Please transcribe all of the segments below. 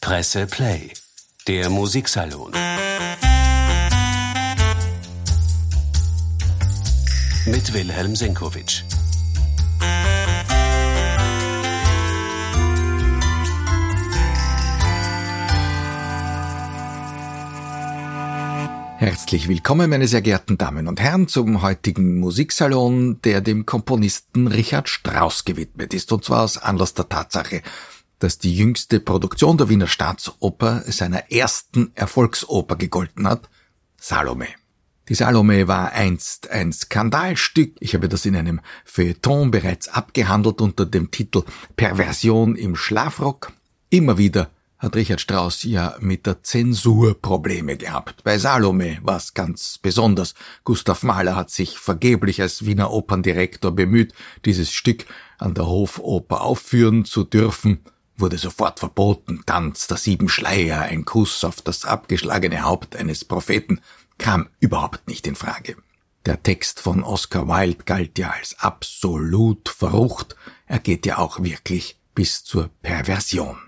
Presse Play, der Musiksalon. Mit Wilhelm Senkowitsch. Herzlich willkommen, meine sehr geehrten Damen und Herren, zum heutigen Musiksalon, der dem Komponisten Richard Strauss gewidmet ist, und zwar aus Anlass der Tatsache, dass die jüngste Produktion der Wiener Staatsoper seiner ersten Erfolgsoper gegolten hat, Salome. Die Salome war einst ein Skandalstück. Ich habe das in einem Feuilleton bereits abgehandelt unter dem Titel Perversion im Schlafrock. Immer wieder hat Richard Strauss ja mit der Zensur Probleme gehabt. Bei Salome war es ganz besonders. Gustav Mahler hat sich vergeblich als Wiener Operndirektor bemüht, dieses Stück an der Hofoper aufführen zu dürfen, wurde sofort verboten. Tanz der sieben Schleier, ein Kuss auf das abgeschlagene Haupt eines Propheten, kam überhaupt nicht in Frage. Der Text von Oscar Wilde galt ja als absolut verrucht. Er geht ja auch wirklich bis zur Perversion.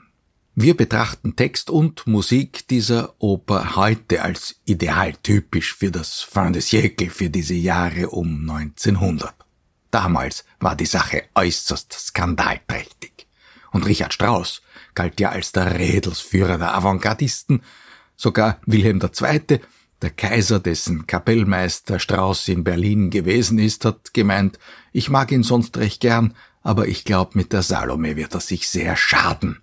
Wir betrachten Text und Musik dieser Oper heute als idealtypisch für das Fin de siècle, für diese Jahre um 1900. Damals war die Sache äußerst skandalträchtig. Und Richard Strauss galt ja als der Rädelsführer der Avantgardisten. Sogar Wilhelm II., der Kaiser, dessen Kapellmeister Strauss in Berlin gewesen ist, hat gemeint, ich mag ihn sonst recht gern, aber ich glaub, mit der Salome wird er sich sehr schaden.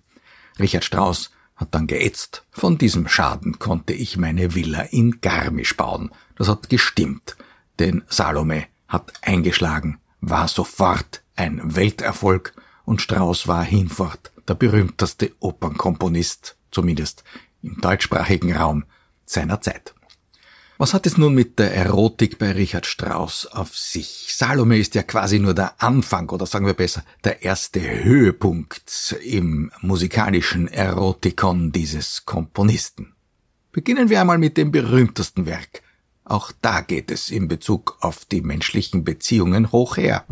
Richard Strauss hat dann geätzt. Von diesem Schaden konnte ich meine Villa in Garmisch bauen. Das hat gestimmt, denn Salome hat eingeschlagen, war sofort ein Welterfolg und Strauss war hinfort der berühmteste Opernkomponist, zumindest im deutschsprachigen Raum seiner Zeit. Was hat es nun mit der Erotik bei Richard Strauss auf sich? Salome ist ja quasi nur der Anfang oder sagen wir besser der erste Höhepunkt im musikalischen Erotikon dieses Komponisten. Beginnen wir einmal mit dem berühmtesten Werk. Auch da geht es in Bezug auf die menschlichen Beziehungen hoch her.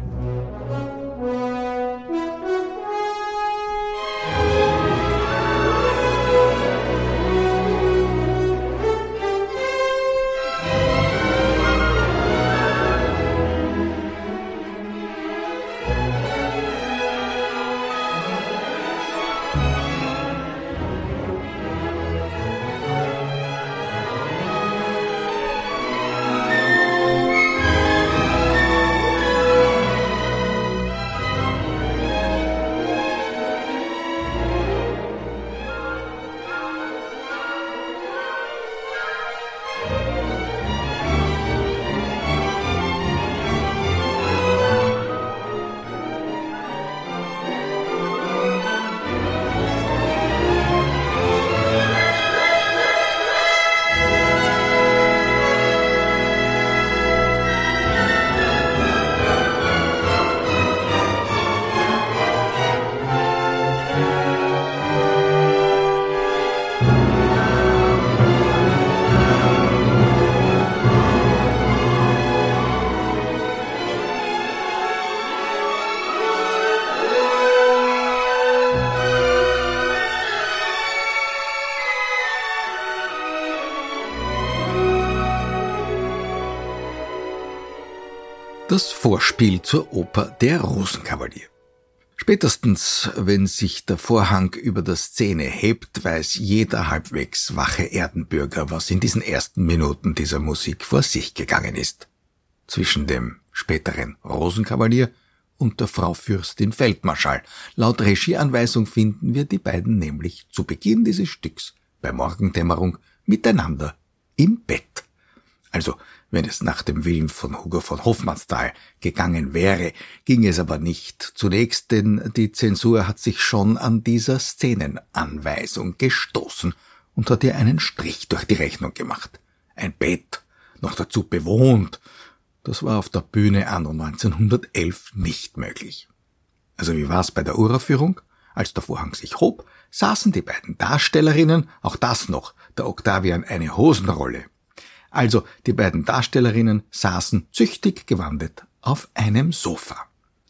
Das Vorspiel zur Oper Der Rosenkavalier. Spätestens, wenn sich der Vorhang über der Szene hebt, weiß jeder halbwegs wache Erdenbürger, was in diesen ersten Minuten dieser Musik vor sich gegangen ist. Zwischen dem späteren Rosenkavalier und der Frau Fürstin Feldmarschall. Laut Regieanweisung finden wir die beiden nämlich zu Beginn dieses Stücks bei Morgendämmerung miteinander im Bett. Also wenn es nach dem Willen von Hugo von Hofmannsthal gegangen wäre, ging es aber nicht. Zunächst, denn die Zensur hat sich schon an dieser Szenenanweisung gestoßen und hat ihr einen Strich durch die Rechnung gemacht. Ein Bett, noch dazu bewohnt, das war auf der Bühne anno 1911 nicht möglich. Also wie war's bei der Uraufführung? Als der Vorhang sich hob, saßen die beiden Darstellerinnen, auch das noch, der Octavian eine Hosenrolle, also die beiden Darstellerinnen saßen züchtig gewandet auf einem Sofa.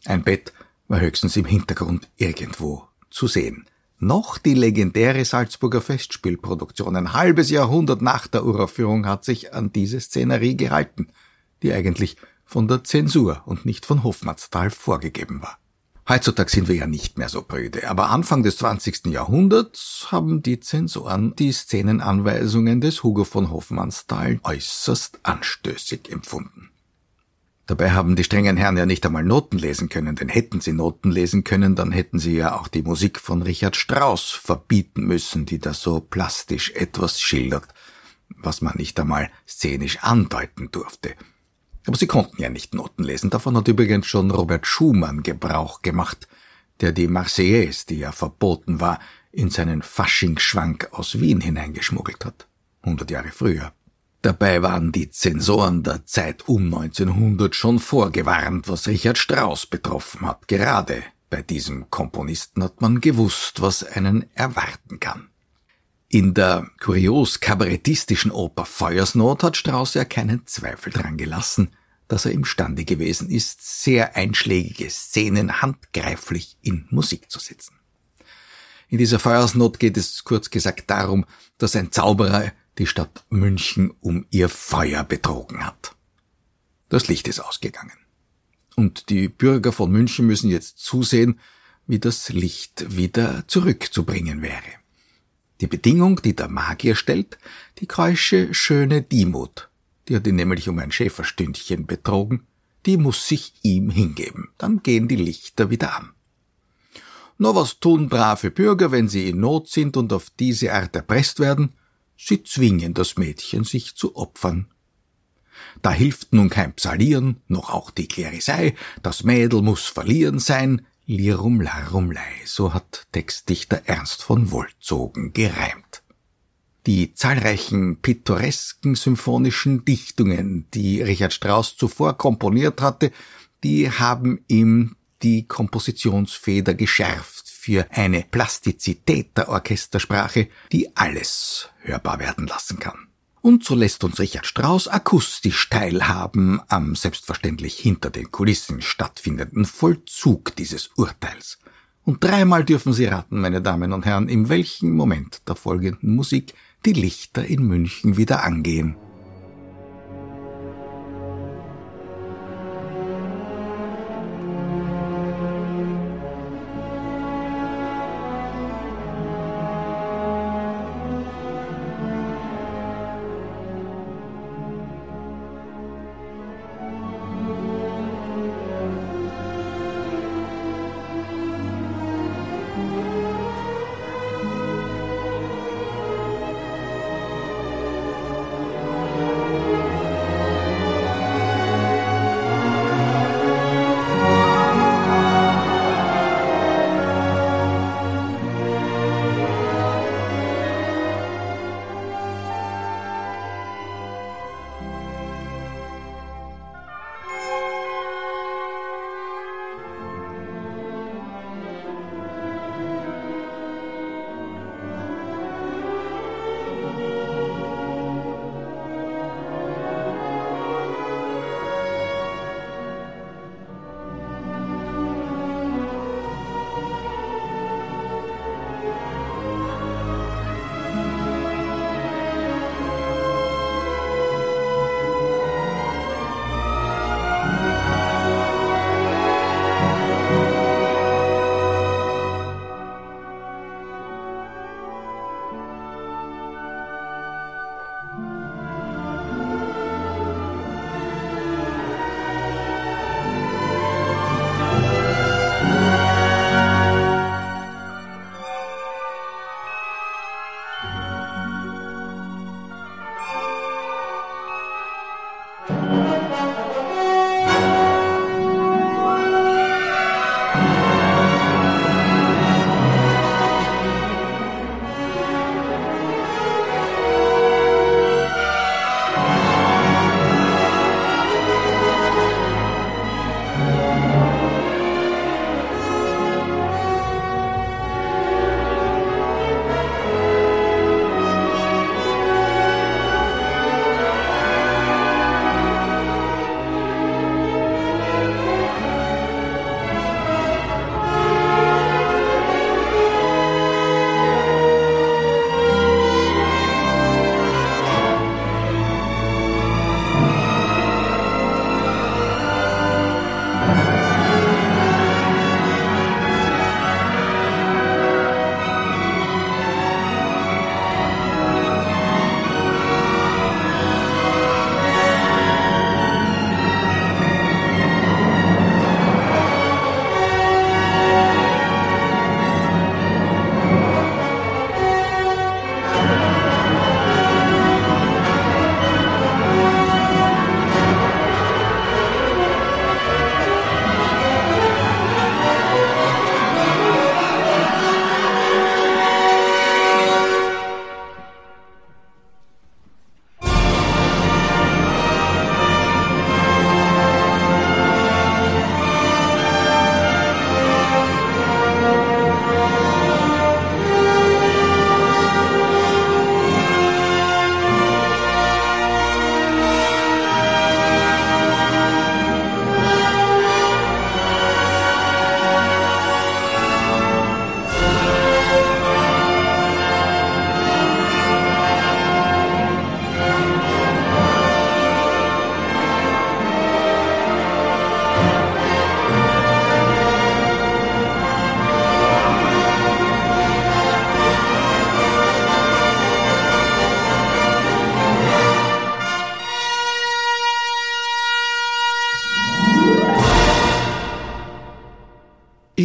Ein Bett war höchstens im Hintergrund irgendwo zu sehen. noch die legendäre Salzburger Festspielproduktion. Ein halbes Jahrhundert nach der Uraufführung hat sich an diese Szenerie gehalten, die eigentlich von der Zensur und nicht von Hofmannsthal vorgegeben war. Heutzutage sind wir ja nicht mehr so prüde, aber Anfang des 20. Jahrhunderts haben die Zensoren die Szenenanweisungen des Hugo von Hofmannsthal äußerst anstößig empfunden. Dabei haben die strengen Herren ja nicht einmal Noten lesen können, denn hätten sie Noten lesen können, dann hätten sie ja auch die Musik von Richard Strauss verbieten müssen, die da so plastisch etwas schildert, was man nicht einmal szenisch andeuten durfte. Aber sie konnten ja nicht Noten lesen. Davon hat übrigens schon Robert Schumann Gebrauch gemacht, der die Marseillaise, die ja verboten war, in seinen Faschingsschwank aus Wien hineingeschmuggelt hat. Hundert Jahre früher. Dabei waren die Zensoren der Zeit um 1900 schon vorgewarnt, was Richard Strauss betroffen hat. Gerade bei diesem Komponisten hat man gewusst, was einen erwarten kann. In der kurios kabarettistischen Oper Feuersnot hat Strauss ja keinen Zweifel dran gelassen, dass er imstande gewesen ist, sehr einschlägige Szenen handgreiflich in Musik zu setzen. In dieser Feuersnot geht es kurz gesagt darum, dass ein Zauberer die Stadt München um ihr Feuer betrogen hat. Das Licht ist ausgegangen. Und die Bürger von München müssen jetzt zusehen, wie das Licht wieder zurückzubringen wäre. Die Bedingung, die der Magier stellt, die keusche, schöne Dimut, die hat ihn nämlich um ein Schäferstündchen betrogen, die muss sich ihm hingeben, dann gehen die Lichter wieder an. Nur was tun brave Bürger, wenn sie in Not sind und auf diese Art erpresst werden? Sie zwingen das Mädchen, sich zu opfern. Da hilft nun kein Psalieren, noch auch die Klerisei, das Mädel muss verlieren sein, lirum larum lei, so hat Textdichter Ernst von Wolzogen gereimt. Die zahlreichen pittoresken symphonischen Dichtungen, die Richard Strauss zuvor komponiert hatte, die haben ihm die Kompositionsfeder geschärft für eine Plastizität der Orchestersprache, die alles hörbar werden lassen kann. Und so lässt uns Richard Strauss akustisch teilhaben am selbstverständlich hinter den Kulissen stattfindenden Vollzug dieses Urteils. Und dreimal dürfen Sie raten, meine Damen und Herren, in welchem Moment der folgenden Musik die Lichter in München wieder angehen.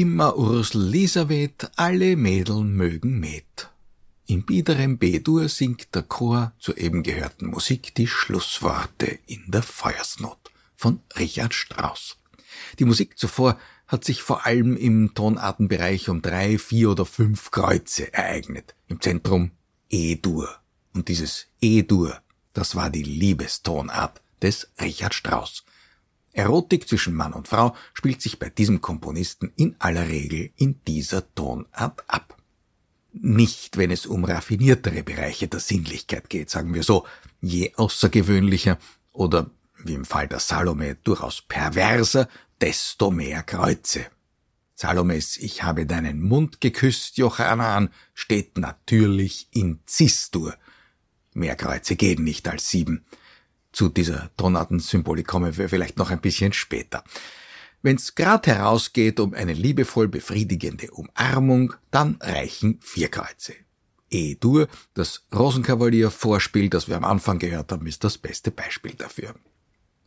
Frau Ursel Elisabeth, alle Mädel mögen Met. Im biederen B-Dur singt der Chor zur eben gehörten Musik die Schlussworte in der Feuersnot von Richard Strauss. Die Musik zuvor hat sich vor allem im Tonartenbereich um drei, vier oder fünf Kreuze ereignet. Im Zentrum E-Dur. Und dieses E-Dur, das war die Liebestonart des Richard Strauss. Erotik zwischen Mann und Frau spielt sich bei diesem Komponisten in aller Regel in dieser Tonart ab. Nicht, wenn es um raffiniertere Bereiche der Sinnlichkeit geht, sagen wir so. Je außergewöhnlicher oder, wie im Fall der Salome, durchaus perverser, desto mehr Kreuze. Salomes Ich habe deinen Mund geküsst, Jochanan, steht natürlich in Cis-Dur. Mehr Kreuze gehen nicht als sieben. Zu dieser Tonartensymbolik kommen wir vielleicht noch ein bisschen später. Wenn's grad herausgeht um eine liebevoll befriedigende Umarmung, dann reichen vier Kreuze. E-Dur, das Rosenkavalier-Vorspiel, das wir am Anfang gehört haben, ist das beste Beispiel dafür.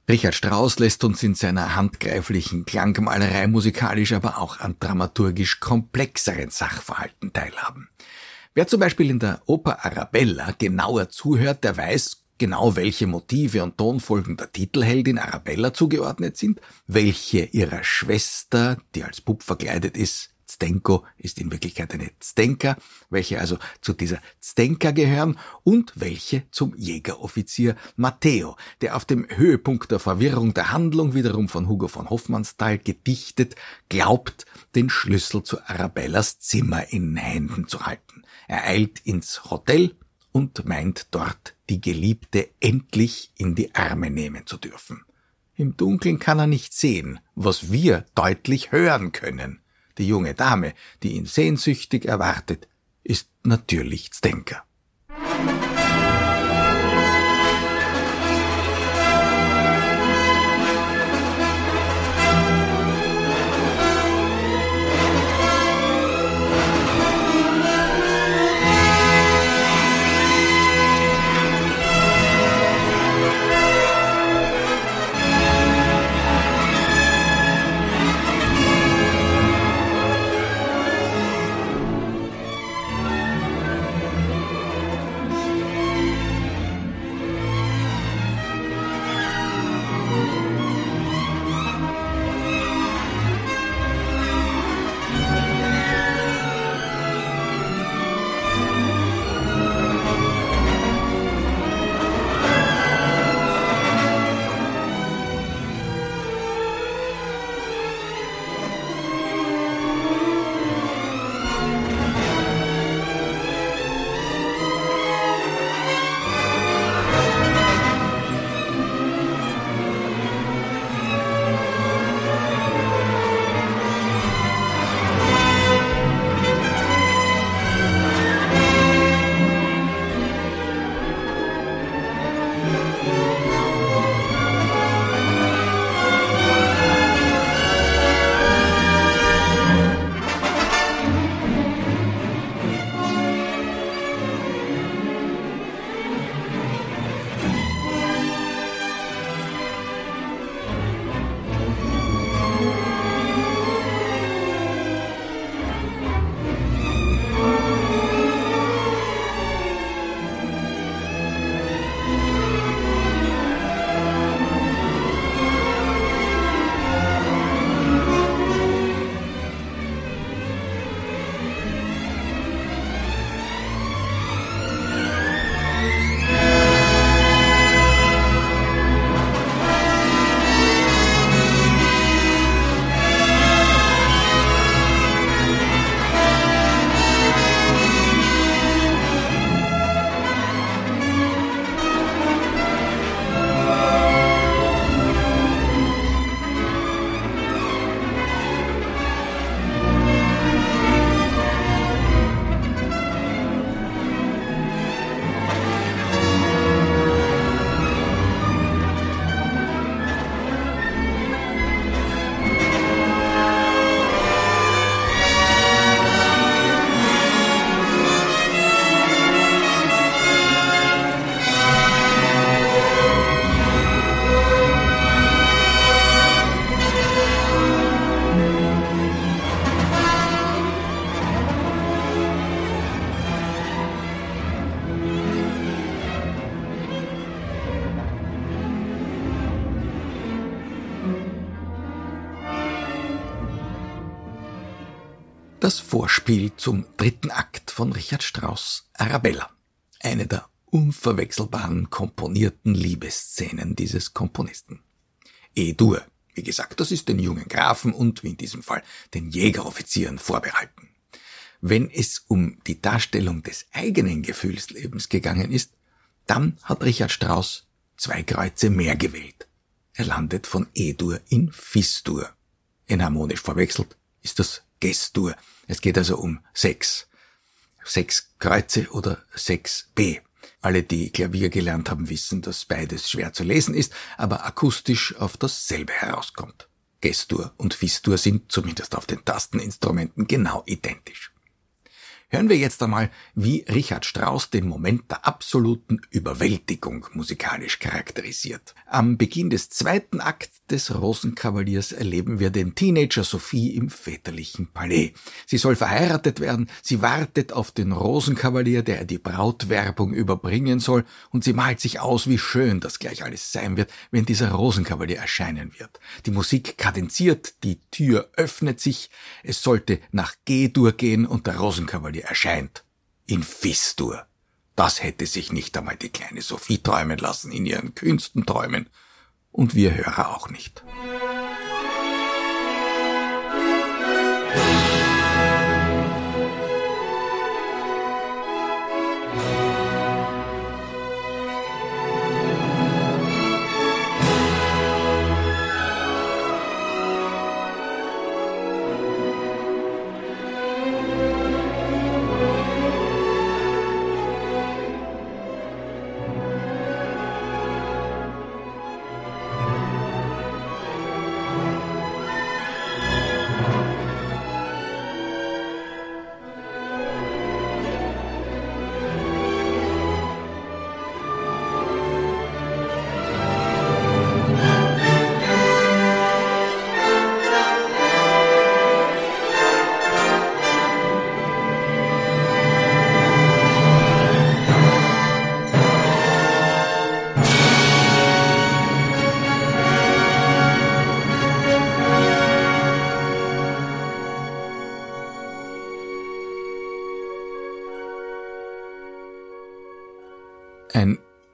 Richard Strauss lässt uns in seiner handgreiflichen Klangmalerei musikalisch, aber auch an dramaturgisch komplexeren Sachverhalten teilhaben. Wer zum Beispiel in der Oper Arabella genauer zuhört, der weiß genau, welche Motive und Tonfolgen der Titelheldin Arabella zugeordnet sind, welche ihrer Schwester, die als Bub verkleidet ist, Zdenko ist in Wirklichkeit eine Zdenka, welche also zu dieser Zdenka gehören und welche zum Jägeroffizier Matteo, der auf dem Höhepunkt der Verwirrung der Handlung wiederum von Hugo von Hoffmannsthal gedichtet, glaubt, den Schlüssel zu Arabellas Zimmer in Händen zu halten. Er eilt ins Hotel und meint dort die Geliebte endlich in die Arme nehmen zu dürfen. Im Dunkeln kann er nicht sehen, was wir deutlich hören können. Die junge Dame, die ihn sehnsüchtig erwartet, ist natürlich Zdenker. Vorspiel zum dritten Akt von Richard Strauss Arabella. Eine der unverwechselbaren komponierten Liebesszenen dieses Komponisten. E-Dur, wie gesagt, das ist den jungen Grafen und, wie in diesem Fall, den Jägeroffizieren vorbehalten. Wenn es um die Darstellung des eigenen Gefühlslebens gegangen ist, dann hat Richard Strauss zwei Kreuze mehr gewählt. Er landet von E-Dur in Fis-Dur. Enharmonisch verwechselt ist das Gestur. Es geht also um Sex. Sechs Kreuze oder sechs B. Alle, die Klavier gelernt haben, wissen, dass beides schwer zu lesen ist, aber akustisch auf dasselbe herauskommt. Gestur und Fistur sind zumindest auf den Tasteninstrumenten genau identisch. Hören wir jetzt einmal, wie Richard Strauss den Moment der absoluten Überwältigung musikalisch charakterisiert. Am Beginn des zweiten Akt des Rosenkavaliers erleben wir den Teenager Sophie im väterlichen Palais. Sie soll verheiratet werden, sie wartet auf den Rosenkavalier, der die Brautwerbung überbringen soll, und sie malt sich aus, wie schön das gleich alles sein wird, wenn dieser Rosenkavalier erscheinen wird. Die Musik kadenziert, die Tür öffnet sich, es sollte nach G-Dur gehen und der Rosenkavalier erscheint. In Fistur. Das hätte sich nicht einmal die kleine Sophie träumen lassen in ihren kühnsten Träumen. Und wir Hörer auch nicht.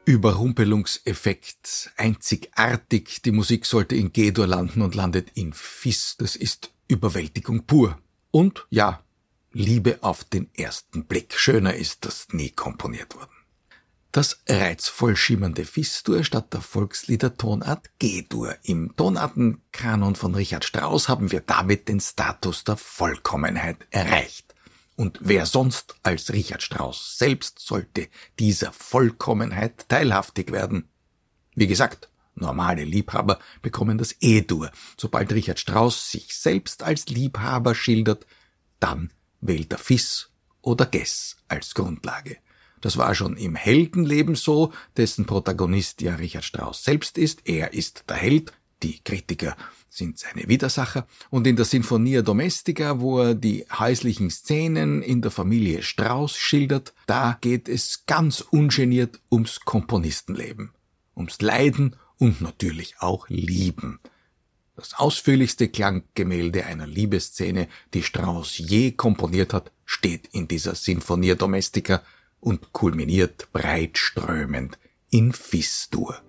Überrumpelungseffekt, einzigartig. Die Musik sollte in G-Dur landen und landet in Fis. Das ist Überwältigung pur. Und ja, Liebe auf den ersten Blick. Schöner ist das nie komponiert worden. Das reizvoll schimmernde Fis-Dur statt der Volkslieder Tonart G-Dur. Im Tonartenkanon von Richard Strauss haben wir damit den Status der Vollkommenheit erreicht. Und wer sonst als Richard Strauss selbst sollte dieser Vollkommenheit teilhaftig werden? Wie gesagt, normale Liebhaber bekommen das E-Dur. Sobald Richard Strauss sich selbst als Liebhaber schildert, dann wählt er Fis oder Gess als Grundlage. Das war schon im Heldenleben so, dessen Protagonist ja Richard Strauss selbst ist. Er ist der Held, die Kritiker sind seine Widersacher, und in der Sinfonia Domestica, wo er die häuslichen Szenen in der Familie Strauss schildert, da geht es ganz ungeniert ums Komponistenleben, ums Leiden und natürlich auch Lieben. Das ausführlichste Klanggemälde einer Liebesszene, die Strauss je komponiert hat, steht in dieser Sinfonia Domestica und kulminiert breitströmend in Fis-Dur.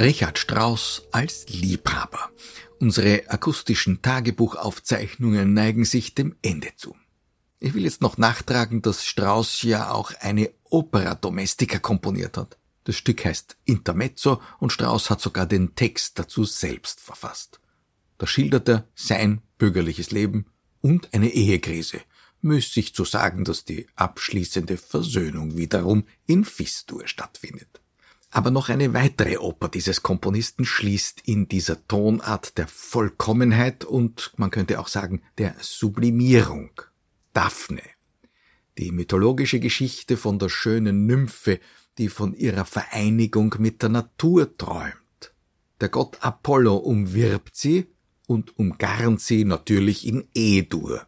Richard Strauss als Liebhaber. Unsere akustischen Tagebuchaufzeichnungen neigen sich dem Ende zu. Ich will jetzt noch nachtragen, dass Strauss ja auch eine Opera Domestica komponiert hat. Das Stück heißt Intermezzo und Strauss hat sogar den Text dazu selbst verfasst. Da schildert er sein bürgerliches Leben und eine Ehekrise, müßig zu sagen, dass die abschließende Versöhnung wiederum in Fistur stattfindet. Aber noch eine weitere Oper dieses Komponisten schließt in dieser Tonart der Vollkommenheit und man könnte auch sagen der Sublimierung. Daphne. Die mythologische Geschichte von der schönen Nymphe, die von ihrer Vereinigung mit der Natur träumt. Der Gott Apollo umwirbt sie und umgarnt sie natürlich in Edur.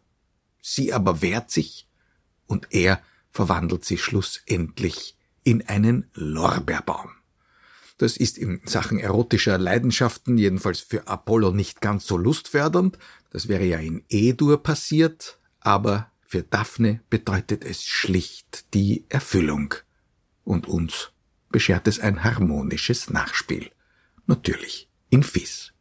Sie aber wehrt sich und er verwandelt sie schlussendlich in einen Lorbeerbaum. Das ist in Sachen erotischer Leidenschaften jedenfalls für Apollo nicht ganz so lustfördernd. Das wäre ja in Edur passiert, aber für Daphne bedeutet es schlicht die Erfüllung. Und uns beschert es ein harmonisches Nachspiel. Natürlich in Fis.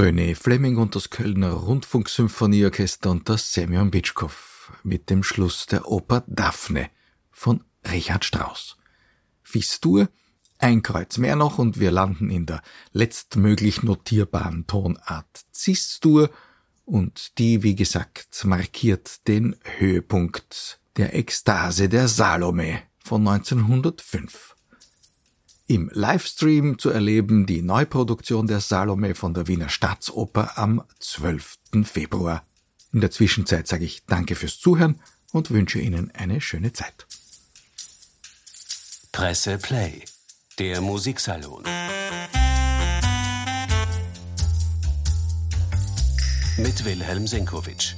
René Fleming und das Kölner Rundfunksymphonieorchester und das Semyon Bitschkow mit dem Schluss der Oper Daphne von Richard Strauss. Fistur, ein Kreuz mehr noch und wir landen in der letztmöglich notierbaren Tonart Cis-Dur und die, wie gesagt, markiert den Höhepunkt der Ekstase der Salome von 1905. Im Livestream zu erleben die Neuproduktion der Salome von der Wiener Staatsoper am 12. Februar. In der Zwischenzeit sage ich Danke fürs Zuhören und wünsche Ihnen eine schöne Zeit. Presse Play, der Musiksalon. Mit Wilhelm Senkowitsch.